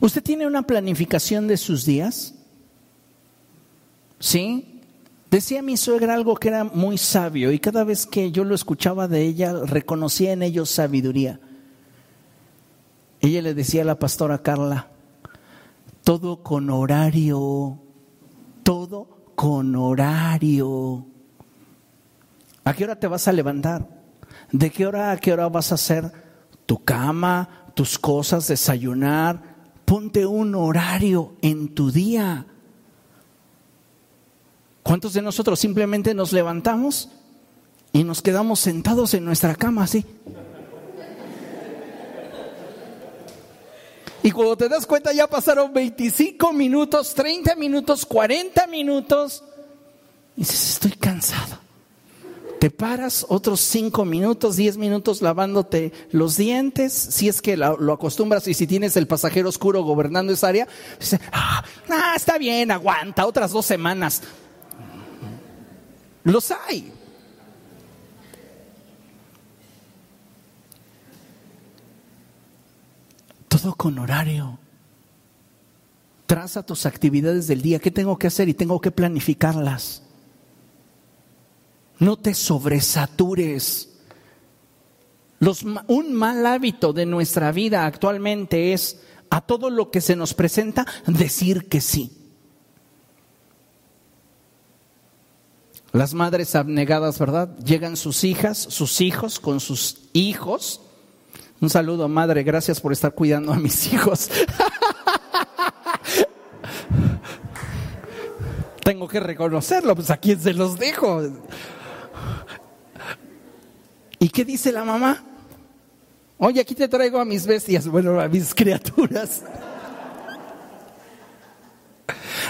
¿Usted tiene una planificación de sus días? ¿Sí? Decía mi suegra algo que era muy sabio y cada vez que yo lo escuchaba de ella reconocía en ello sabiduría. Ella le decía a la pastora Carla, todo con horario Todo con horario. ¿A qué hora te vas a levantar? ¿De qué hora a qué hora vas a hacer tu cama, tus cosas, desayunar? Ponte un horario en tu día. ¿Cuántos de nosotros simplemente nos levantamos y nos quedamos sentados en nuestra cama así? Y cuando te das cuenta ya pasaron 25 minutos, 30 minutos, 40 minutos. Y dices, estoy cansado. Te paras otros 5 minutos, 10 minutos lavándote los dientes, si es que lo, acostumbras y si tienes el pasajero oscuro gobernando esa área, dices, ah, está bien, aguanta, otras dos semanas. Los hay. Todo con horario. Traza tus actividades del día. ¿Qué tengo que hacer? Y tengo que planificarlas. No te sobresatures. un mal hábito de nuestra vida actualmente es a todo lo que se nos presenta decir que sí. Las madres abnegadas, ¿verdad? Llegan sus hijas, sus hijos con sus hijos un saludo, madre, gracias por estar cuidando a mis hijos. Tengo que reconocerlo, pues a se los dejo. ¿Y qué dice la mamá? Oye, aquí te traigo a mis bestias, bueno, a mis criaturas,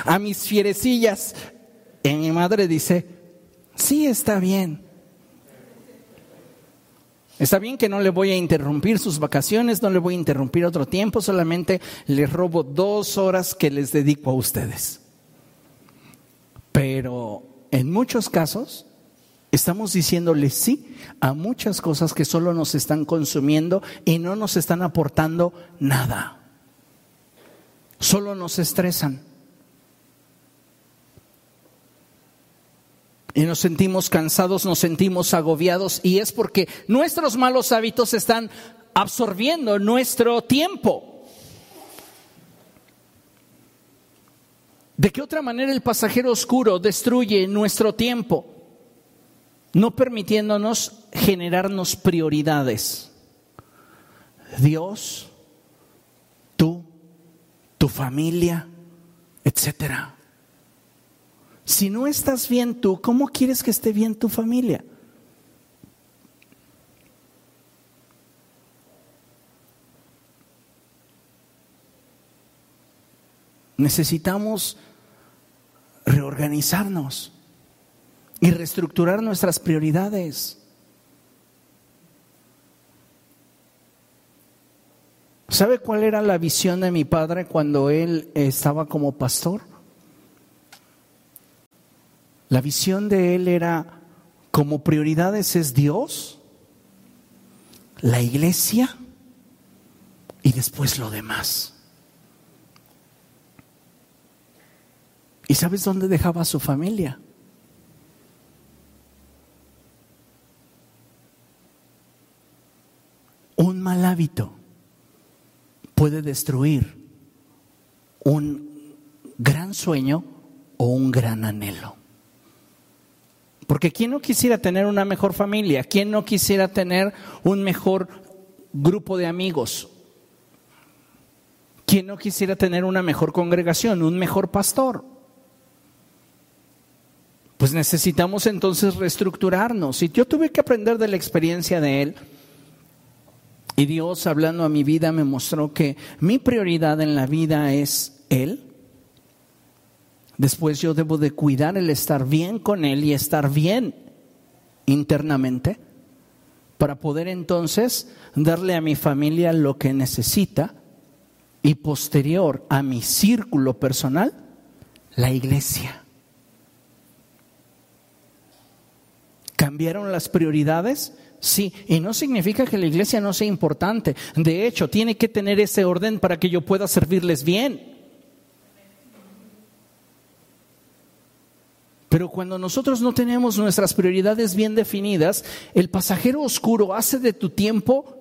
a mis fierecillas. Y mi madre dice, sí, está bien. Está bien que no le voy a interrumpir sus vacaciones, no le voy a interrumpir otro tiempo, solamente les robo dos horas que les dedico a ustedes. Pero en muchos casos estamos diciéndole sí a muchas cosas que solo nos están consumiendo y no nos están aportando nada. Solo nos estresan. y nos sentimos cansados, nos sentimos agobiados y es porque nuestros malos hábitos están absorbiendo nuestro tiempo. ¿De qué otra manera el pasajero oscuro destruye nuestro tiempo? No permitiéndonos generarnos prioridades. Dios, tú, tu familia, etcétera. Si no estás bien tú, ¿cómo quieres que esté bien tu familia? Necesitamos reorganizarnos y reestructurar nuestras prioridades. ¿Sabe cuál era la visión de mi padre cuando él estaba como pastor? La visión de él era, como prioridades es Dios, la iglesia y después lo demás. ¿Y sabes dónde dejaba a su familia? Un mal hábito puede destruir un gran sueño o un gran anhelo. Porque ¿quién no quisiera tener una mejor familia? ¿Quién no quisiera tener un mejor grupo de amigos? ¿Quién no quisiera tener una mejor congregación, un mejor pastor? Pues necesitamos entonces reestructurarnos. Y yo tuve que aprender de la experiencia de él. Y Dios hablando a mi vida me mostró que mi prioridad en la vida es Él Después yo debo de cuidar el estar bien con Él y estar bien internamente para poder entonces darle a mi familia lo que necesita y posterior a mi círculo personal, la iglesia. ¿Cambiaron las prioridades? Sí, y no significa que la iglesia no sea importante. De hecho, tiene que tener ese orden para que yo pueda servirles bien. Pero cuando nosotros no tenemos nuestras prioridades bien definidas, el pasajero oscuro hace de tu tiempo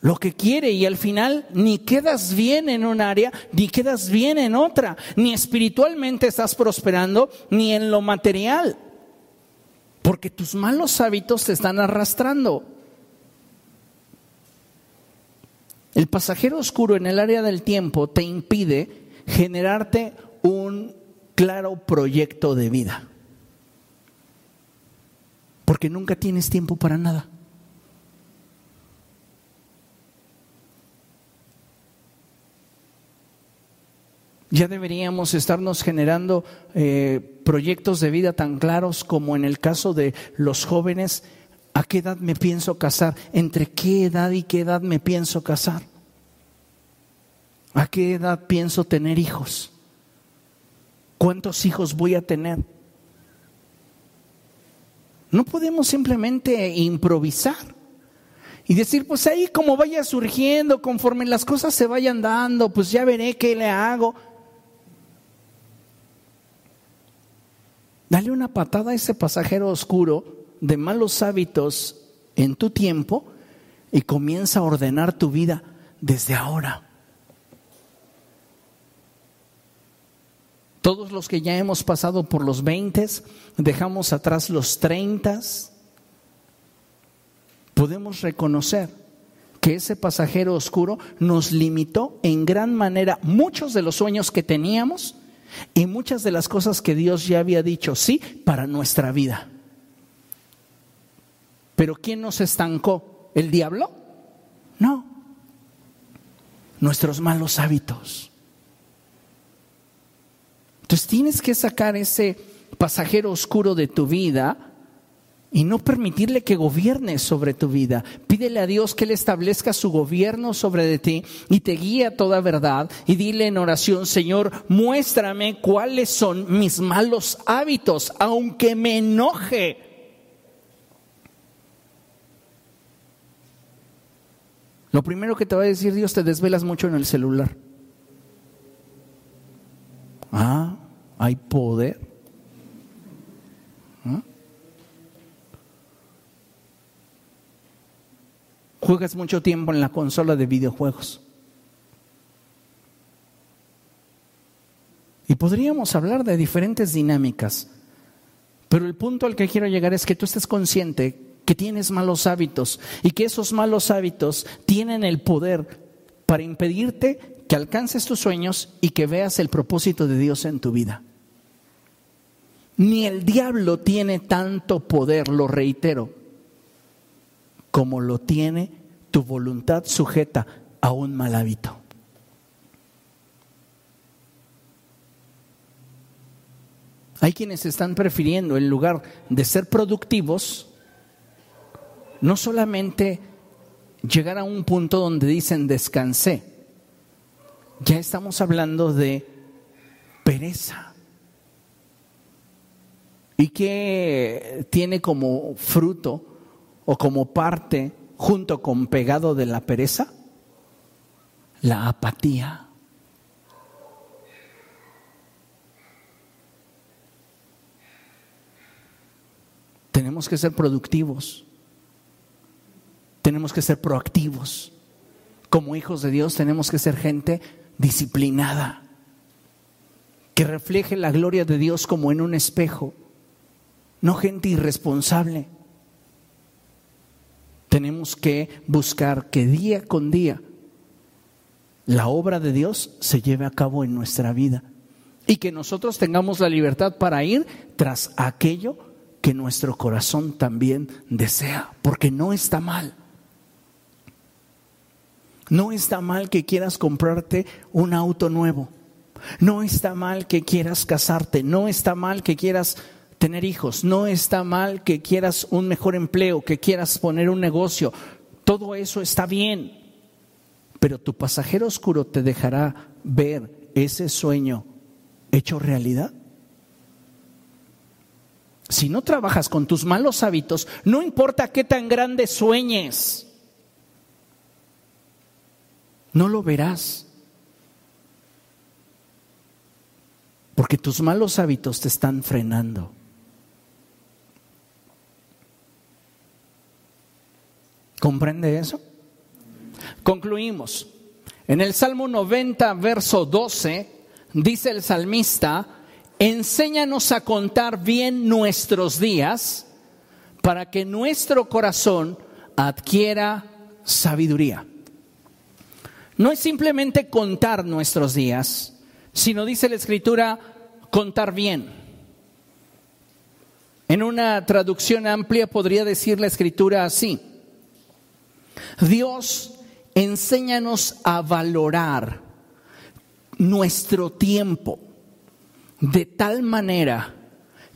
lo que quiere y al final ni quedas bien en un área, ni quedas bien en otra, ni espiritualmente estás prosperando, ni en lo material, porque tus malos hábitos te están arrastrando. El pasajero oscuro en el área del tiempo te impide generarte un claro proyecto de vida, porque nunca tienes tiempo para nada. Ya deberíamos estarnos generando eh, proyectos de vida tan claros como en el caso de los jóvenes. ¿A qué edad me pienso casar? ¿Entre qué edad y qué edad me pienso casar? ¿A qué edad pienso tener hijos? ¿Cuántos hijos voy a tener? No podemos simplemente improvisar y decir, pues ahí como vaya surgiendo, conforme las cosas se vayan dando, pues ya veré qué le hago. Dale una patada a ese pasajero oscuro de malos hábitos en tu tiempo y comienza a ordenar tu vida desde ahora. Todos los que ya hemos pasado por los 20, dejamos atrás los 30, podemos reconocer que ese pasajero oscuro nos limitó en gran manera muchos de los sueños que teníamos y muchas de las cosas que Dios ya había dicho sí para nuestra vida. Pero ¿quién nos estancó? ¿El diablo? No. Nuestros malos hábitos. Entonces tienes que sacar ese pasajero oscuro de tu vida y no permitirle que gobierne sobre tu vida. Pídele a Dios que Él establezca su gobierno sobre de ti y te guíe a toda verdad y dile en oración, Señor, muéstrame cuáles son mis malos hábitos, aunque me enoje. Lo primero que te va a decir Dios, te desvelas mucho en el celular. Ah, hay poder. Juegas mucho tiempo en la consola de videojuegos. Y podríamos hablar de diferentes dinámicas, pero el punto al que quiero llegar es que tú estés consciente que tienes malos hábitos y que esos malos hábitos tienen el poder para impedirte que alcances tus sueños y que veas el propósito de Dios en tu vida. Ni el diablo tiene tanto poder, lo reitero, como lo tiene tu voluntad sujeta a un mal hábito. Hay quienes están prefiriendo, en lugar de ser productivos, no solamente llegar a un punto donde dicen descansé, ya estamos hablando de pereza. ¿Y que tiene como fruto o como parte junto con pegado de la pereza? La apatía. Tenemos que ser productivos. Tenemos que ser proactivos. Como hijos de Dios tenemos que ser gente disciplinada, que refleje la gloria de Dios como en un espejo, no gente irresponsable tenemos que buscar que día con día la obra de Dios se lleve a cabo en nuestra vida y que nosotros tengamos la libertad para ir tras aquello que nuestro corazón también desea, porque no está mal. No está mal que quieras comprarte un auto nuevo. No está mal que quieras casarte. No está mal que quieras tener hijos, no está mal que quieras un mejor empleo, que quieras poner un negocio, todo eso está bien, pero tu pasajero oscuro te dejará ver ese sueño hecho realidad. Si no trabajas con tus malos hábitos, no importa qué tan grande sueñes, no lo verás. Porque tus malos hábitos te están frenando. ¿Comprende eso? Concluimos. En el Salmo 90, verso 12, dice el salmista, enséñanos a contar bien nuestros días para que nuestro corazón adquiera sabiduría. No es simplemente contar nuestros días, sino dice la escritura, contar bien. En una traducción amplia podría decir la escritura así. Dios, enséñanos a valorar nuestro tiempo de tal manera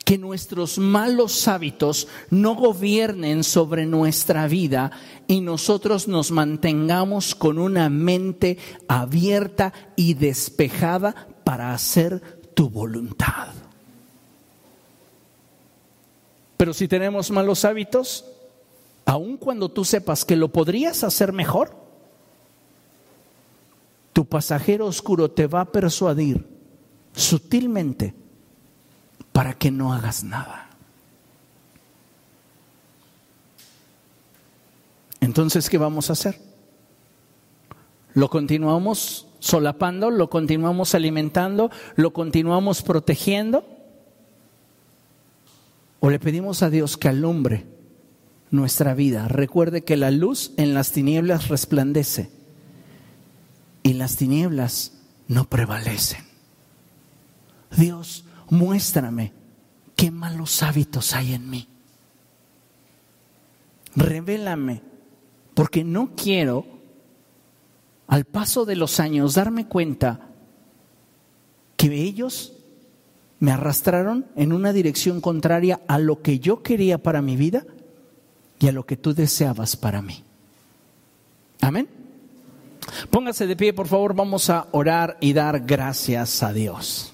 que nuestros malos hábitos no gobiernen sobre nuestra vida y nosotros nos mantengamos con una mente abierta y despejada para hacer tu voluntad. Pero si tenemos malos hábitos, aun cuando tú sepas que lo podrías hacer mejor, tu pasajero oscuro te va a persuadir sutilmente para que no hagas nada. Entonces, ¿qué vamos a hacer? ¿Lo continuamos solapando? ¿Lo continuamos alimentando? ¿Lo continuamos protegiendo? ¿O le pedimos a Dios que alumbre nuestra vida? Recuerde que la luz en las tinieblas resplandece y las tinieblas no prevalecen. Dios, muéstrame qué malos hábitos hay en mí. Revélame, porque no quiero al paso de los años darme cuenta que ellos me arrastraron en una dirección contraria a lo que yo quería para mi vida y a lo que tú deseabas para mí. Amén. Póngase de pie, por favor, vamos a orar y dar gracias a Dios.